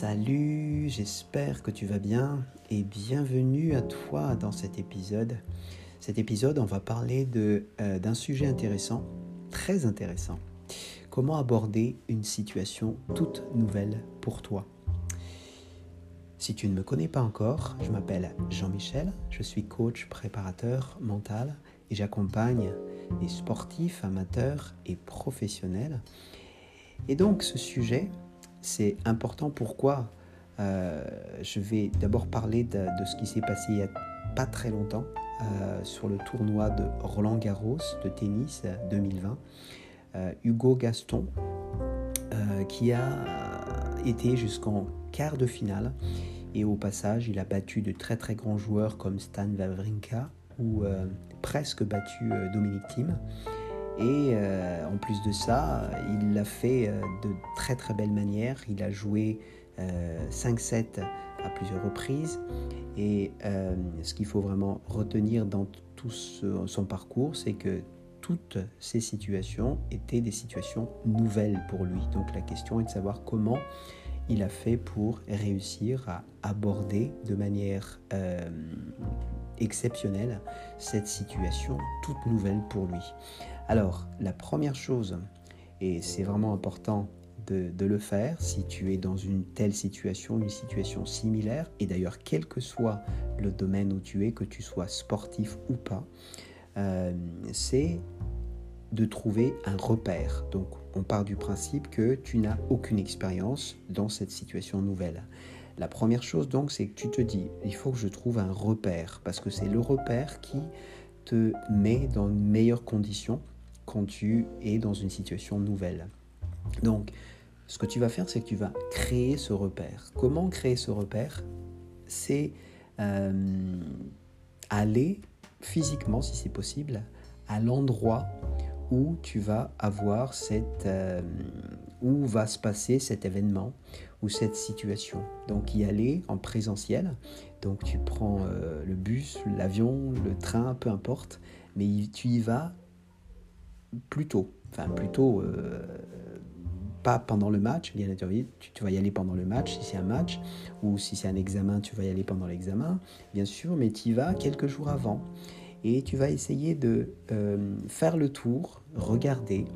Salut, j'espère que tu vas bien et bienvenue à toi dans cet épisode. Cet épisode, on va parler euh, d'un sujet intéressant, très intéressant. Comment aborder une situation toute nouvelle pour toi? Si tu ne me connais pas encore, je m'appelle Jean-Michel, je suis coach préparateur mental et j'accompagne les sportifs, amateurs et professionnels. Et donc ce sujet, c'est important. Pourquoi euh, Je vais d'abord parler de, ce qui s'est passé il n'y a pas très longtemps euh, sur le tournoi de Roland Garros de tennis 2020. Euh, Hugo Gaston, qui a été jusqu'en quart de finale. Et au passage, il a battu de très très grands joueurs comme Stan Wawrinka ou presque battu Dominique Thiem. Et euh, en plus de ça, il l'a fait euh, de très très belle manière. Il a joué 5-7 euh, à plusieurs reprises. Et ce qu'il faut vraiment retenir dans tout son parcours, c'est que toutes ces situations étaient des situations nouvelles pour lui. Donc la question est de savoir comment il a fait pour réussir à aborder de manière exceptionnelle cette situation toute nouvelle pour lui. Alors, la première chose, et c'est vraiment important de, le faire si tu es dans une telle situation, une situation similaire, et d'ailleurs quel que soit le domaine où tu es, que tu sois sportif ou pas, euh, c'est de trouver un repère. Donc on part du principe que tu n'as aucune expérience dans cette situation nouvelle. La première chose donc c'est que tu te dis, il faut que je trouve un repère, parce que c'est le repère qui te met dans une meilleure condition quand tu es dans une situation nouvelle. Donc, ce que tu vas faire, c'est que tu vas créer ce repère. Comment créer ce repère? C'est euh, aller physiquement, si c'est possible, à l'endroit où tu vas avoir cette, euh, où va se passer cet événement ou cette situation. Donc y aller en présentiel. Donc tu prends euh, le bus, l'avion, le train, peu importe, mais tu y vas plutôt, enfin plutôt euh, pas pendant le match, bien tu, tu vas y aller pendant le match si c'est un match, ou si c'est un examen, tu vas y aller pendant l'examen, bien sûr, mais tu y vas quelques jours avant et tu vas essayer de euh, faire le tour, regarder,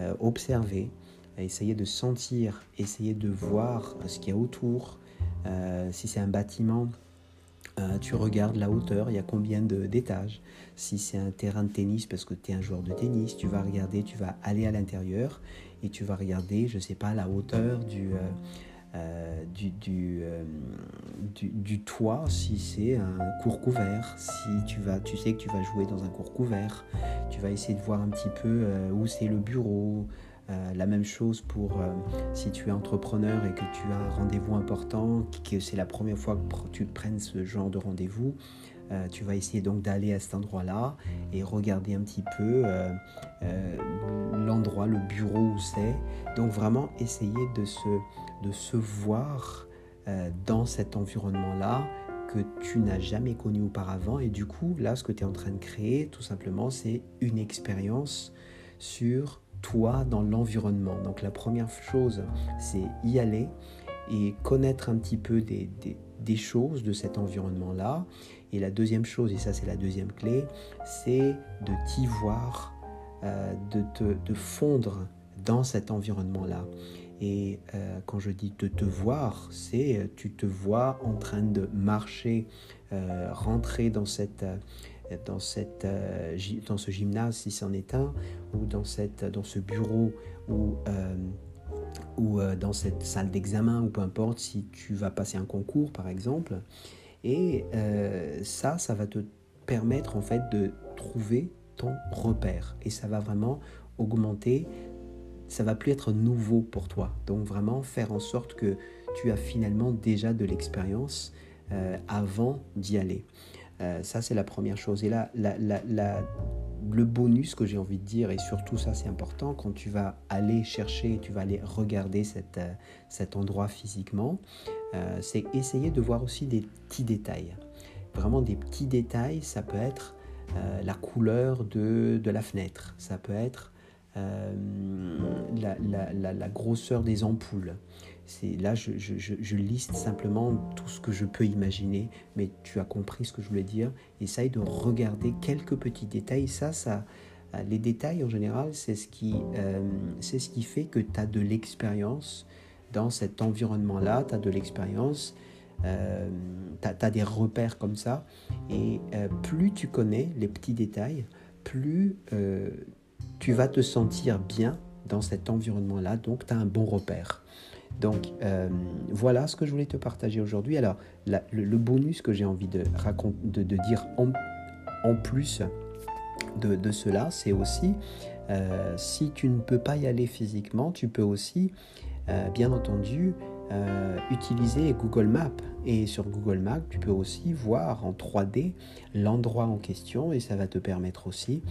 euh, observer, essayer de sentir, essayer de voir ce qu'il y a autour, si c'est un bâtiment, euh, tu regardes la hauteur, il y a combien d'étages. Si c'est un terrain de tennis, parce que tu es un joueur de tennis, tu vas regarder, tu vas aller à l'intérieur et tu vas regarder, je ne sais pas, la hauteur du, euh, euh, du, du, du, toit, si c'est un cours couvert. Si tu, vas, tu sais que tu vas jouer dans un cours couvert, tu vas essayer de voir un petit peu où c'est le bureau, euh, la même chose pour euh, si tu es entrepreneur et que tu as un rendez-vous important, que c'est la première fois que tu prennes ce genre de rendez-vous. Euh, tu vas essayer donc d'aller à cet endroit-là et regarder un petit peu l'endroit, le bureau où c'est. Donc vraiment essayer de se, de se voir dans cet environnement-là que tu n'as jamais connu auparavant. Et du coup, là, ce que tu es en train de créer, tout simplement, c'est une expérience sur toi dans l'environnement. Donc la première chose, c'est y aller et connaître un petit peu des, choses de cet environnement-là. Et la deuxième chose, et ça c'est la deuxième clé, c'est de t'y voir, euh, de, te, de fondre dans cet environnement-là. Et euh, quand je dis de te voir, c'est euh, tu te vois en train de marcher, rentrer dans cette dans, cette, dans ce gymnase si c'en est un, ou dans, cette, dans ce bureau, ou, euh, ou euh, dans cette salle d'examen, ou peu importe, si tu vas passer un concours par exemple. Et ça, ça va te permettre en fait de trouver ton repère. Et ça va vraiment augmenter, ça va plus être nouveau pour toi. Donc vraiment faire en sorte que tu as finalement déjà de l'expérience avant d'y aller. Euh, ça, c'est la première chose. Et là, le bonus que j'ai envie de dire, et surtout ça, c'est important, quand tu vas aller chercher, tu vas aller regarder euh, cet endroit physiquement, euh, c'est essayer de voir aussi des petits détails. Vraiment des petits détails, ça peut être la couleur de, la fenêtre, ça peut être la, grosseur des ampoules. Là, je, liste simplement tout ce que je peux imaginer, mais tu as compris ce que je voulais dire. Essaye de regarder quelques petits détails. Ça, ça, les détails en général, c'est ce, qui, c'est ce qui fait que tu as de l'expérience dans cet environnement-là, tu as de l'expérience, euh, tu as, des repères comme ça, et euh, plus tu connais les petits détails, plus euh, tu vas te sentir bien dans cet environnement-là, donc tu as un bon repère. Donc voilà ce que je voulais te partager aujourd'hui. Alors le, bonus que j'ai envie de, de, de dire en, en plus de, cela, c'est aussi si tu ne peux pas y aller physiquement, tu peux aussi euh, bien entendu, euh, utiliser Google Maps. Et sur Google Maps, tu peux aussi voir en 3D l'endroit en question et ça va te permettre aussi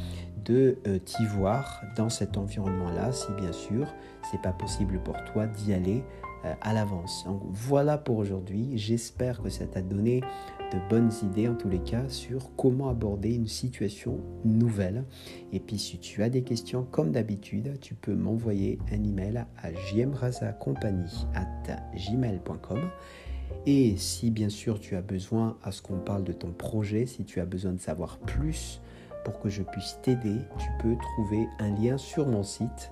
de euh, t'y voir dans cet environnement-là, si bien sûr c'est pas possible pour toi d'y aller euh, à l'avance. Donc voilà pour aujourd'hui. J'espère que ça t'a donné de bonnes idées en tous les cas sur comment aborder une situation nouvelle. Et puis si tu as des questions comme d'habitude, tu peux m'envoyer un email à gmail.com Et si bien sûr tu as besoin à ce qu'on parle de ton projet, si tu as besoin de savoir plus pour que je puisse t'aider, tu peux trouver un lien sur mon site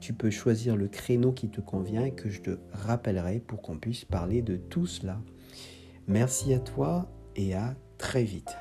tu peux choisir le créneau qui te convient et que je te rappellerai pour qu'on puisse parler de tout cela. Merci à toi et à très vite.